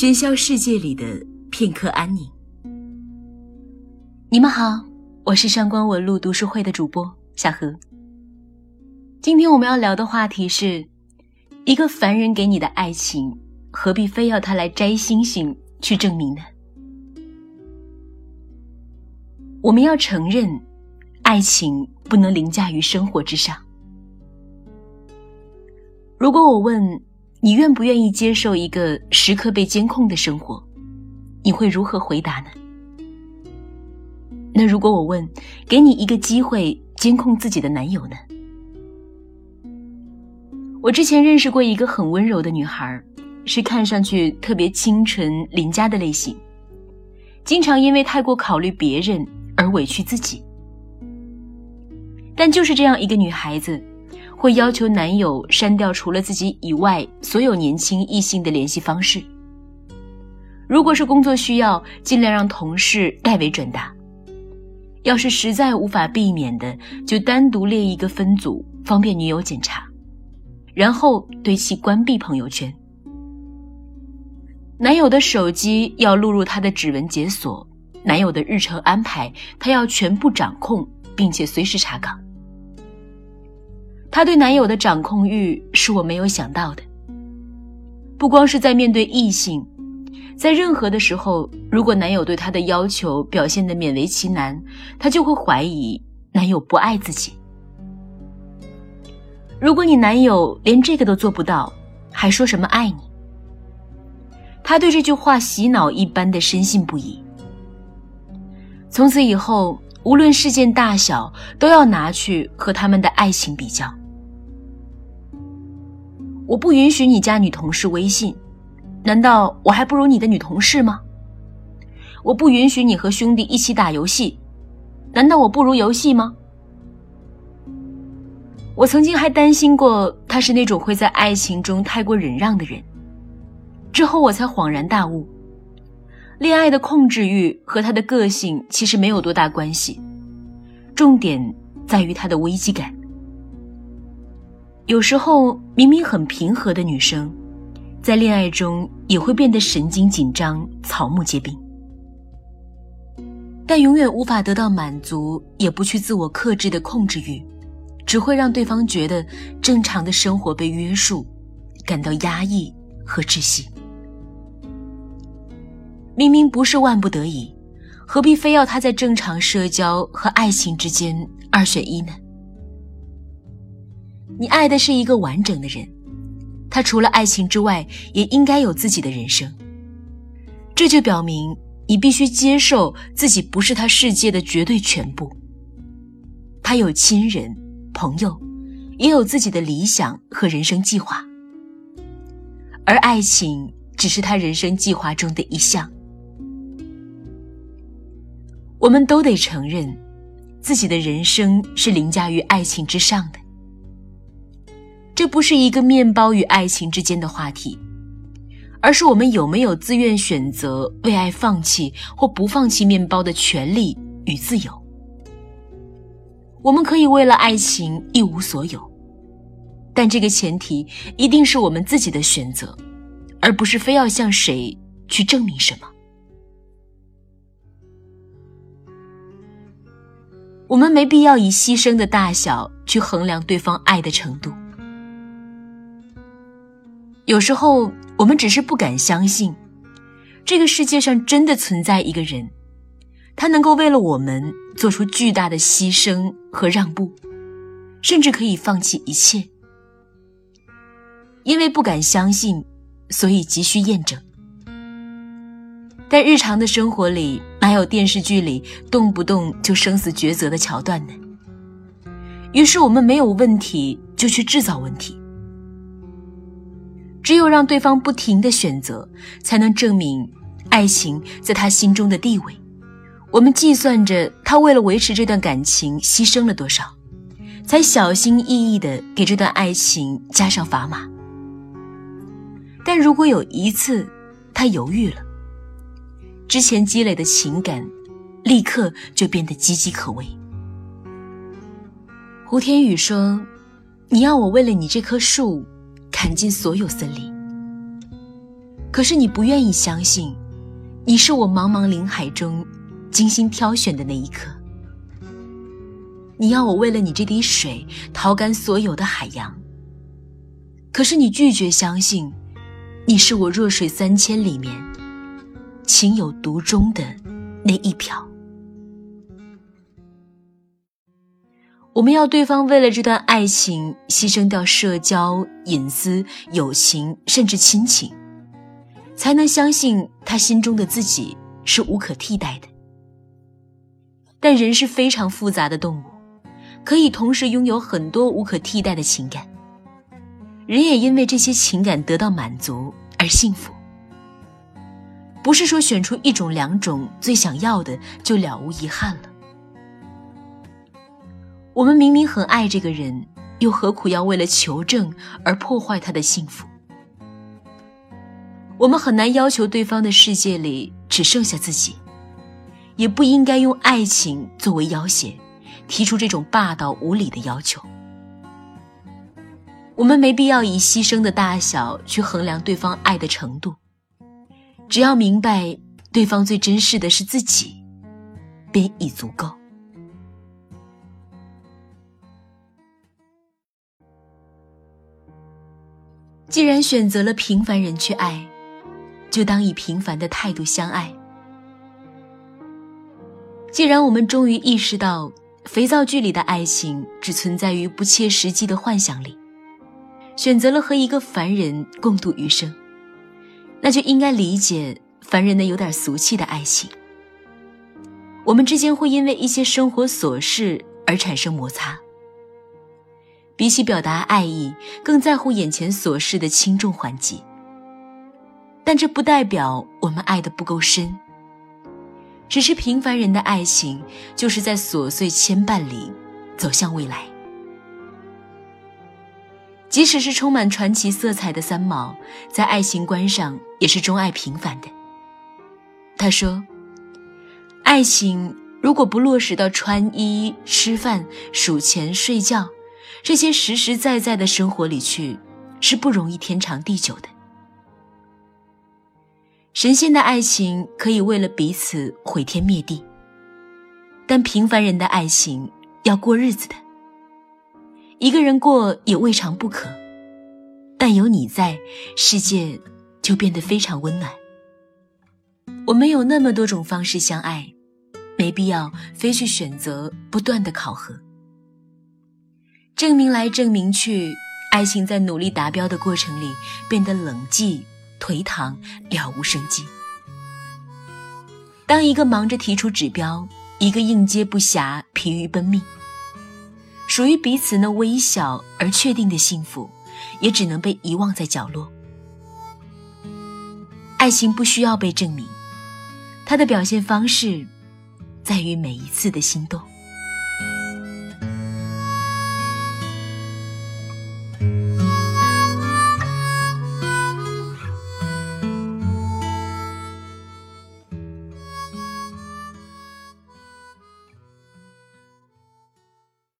喧嚣世界里的片刻安宁。你们好，我是上官文露读书会的主播小何。今天我们要聊的话题是：一个凡人给你的爱情，何必非要他来摘星星去证明呢？我们要承认，爱情不能凌驾于生活之上。如果我问你愿不愿意接受一个时刻被监控的生活，你会如何回答呢？那如果我问，给你一个机会监控自己的男友呢？我之前认识过一个很温柔的女孩，是看上去特别清纯邻家的类型，经常因为太过考虑别人而委屈自己。但就是这样一个女孩子。会要求男友删掉除了自己以外所有年轻异性的联系方式。如果是工作需要，尽量让同事代为转达；要是实在无法避免的，就单独列一个分组，方便女友检查。然后对其关闭朋友圈。男友的手机要录入他的指纹解锁，男友的日程安排他要全部掌控，并且随时查岗。她对男友的掌控欲是我没有想到的。不光是在面对异性，在任何的时候，如果男友对她的要求表现得勉为其难，她就会怀疑男友不爱自己。如果你男友连这个都做不到，还说什么爱你？她对这句话洗脑一般的深信不疑。从此以后，无论事件大小，都要拿去和他们的爱情比较。我不允许你加女同事微信，难道我还不如你的女同事吗？我不允许你和兄弟一起打游戏，难道我不如游戏吗？我曾经还担心过他是那种会在爱情中太过忍让的人，之后我才恍然大悟，恋爱的控制欲和他的个性其实没有多大关系，重点在于他的危机感。有时候明明很平和的女生，在恋爱中也会变得神经紧张、草木皆兵。但永远无法得到满足，也不去自我克制的控制欲，只会让对方觉得正常的生活被约束，感到压抑和窒息。明明不是万不得已，何必非要他在正常社交和爱情之间二选一呢？你爱的是一个完整的人，他除了爱情之外，也应该有自己的人生。这就表明你必须接受自己不是他世界的绝对全部。他有亲人、朋友，也有自己的理想和人生计划，而爱情只是他人生计划中的一项。我们都得承认，自己的人生是凌驾于爱情之上的。这不是一个面包与爱情之间的话题，而是我们有没有自愿选择为爱放弃或不放弃面包的权利与自由。我们可以为了爱情一无所有，但这个前提一定是我们自己的选择，而不是非要向谁去证明什么。我们没必要以牺牲的大小去衡量对方爱的程度。有时候，我们只是不敢相信，这个世界上真的存在一个人，他能够为了我们做出巨大的牺牲和让步，甚至可以放弃一切。因为不敢相信，所以急需验证。但日常的生活里，哪有电视剧里动不动就生死抉择的桥段呢？于是我们没有问题，就去制造问题。只有让对方不停的选择，才能证明爱情在他心中的地位。我们计算着他为了维持这段感情牺牲了多少，才小心翼翼的给这段爱情加上砝码。但如果有一次他犹豫了，之前积累的情感立刻就变得岌岌可危。胡天宇说：“你要我为了你这棵树。”砍尽所有森林，可是你不愿意相信，你是我茫茫林海中精心挑选的那一颗。你要我为了你这滴水掏干所有的海洋，可是你拒绝相信，你是我弱水三千里面情有独钟的那一瓢。我们要对方为了这段爱情牺牲掉社交、隐私、友情，甚至亲情，才能相信他心中的自己是无可替代的。但人是非常复杂的动物。可以同时拥有很多无可替代的情感，人也因为这些情感得到满足而幸福。不是说选出一种、两种最想要的就了无遗憾了。我们明明很爱这个人，又何苦要为了求证而破坏他的幸福？我们很难要求对方的世界里只剩下自己，也不应该用爱情作为要挟。提出这种霸道无理的要求，我们没必要以牺牲的大小去衡量对方爱的程度，只要明白对方最珍视的是自己，便已足够。既然选择了平凡人去爱，就当以平凡的态度相爱。既然我们终于意识到。肥皂剧里的爱情只存在于不切实际的幻想里，选择了和一个凡人共度余生，那就应该理解凡人的有点俗气的爱情。我们之间会因为一些生活琐事而产生摩擦，比起表达爱意，更在乎眼前琐事的轻重缓急。但这不代表我们爱的不够深。只是平凡人的爱情，就是在琐碎牵绊里走向未来。即使是充满传奇色彩的三毛，在爱情观上也是钟爱平凡的。他说：“爱情如果不落实到穿衣、吃饭、数钱、睡觉这些实实在在的生活里去，是不容易天长地久的。”神仙的爱情可以为了彼此毁天灭地，但平凡人的爱情要过日子的。一个人过也未尝不可，但有你在，世界就变得非常温暖。我们有那么多种方式相爱，没必要非去选择不断的考核。证明来证明去，爱情在努力达标的过程里变得冷寂。颓唐，了无生机。当一个忙着提出指标，一个应接不暇、疲于奔命，属于彼此那微小而确定的幸福，也只能被遗忘在角落。爱情不需要被证明，它的表现方式，在于每一次的心动。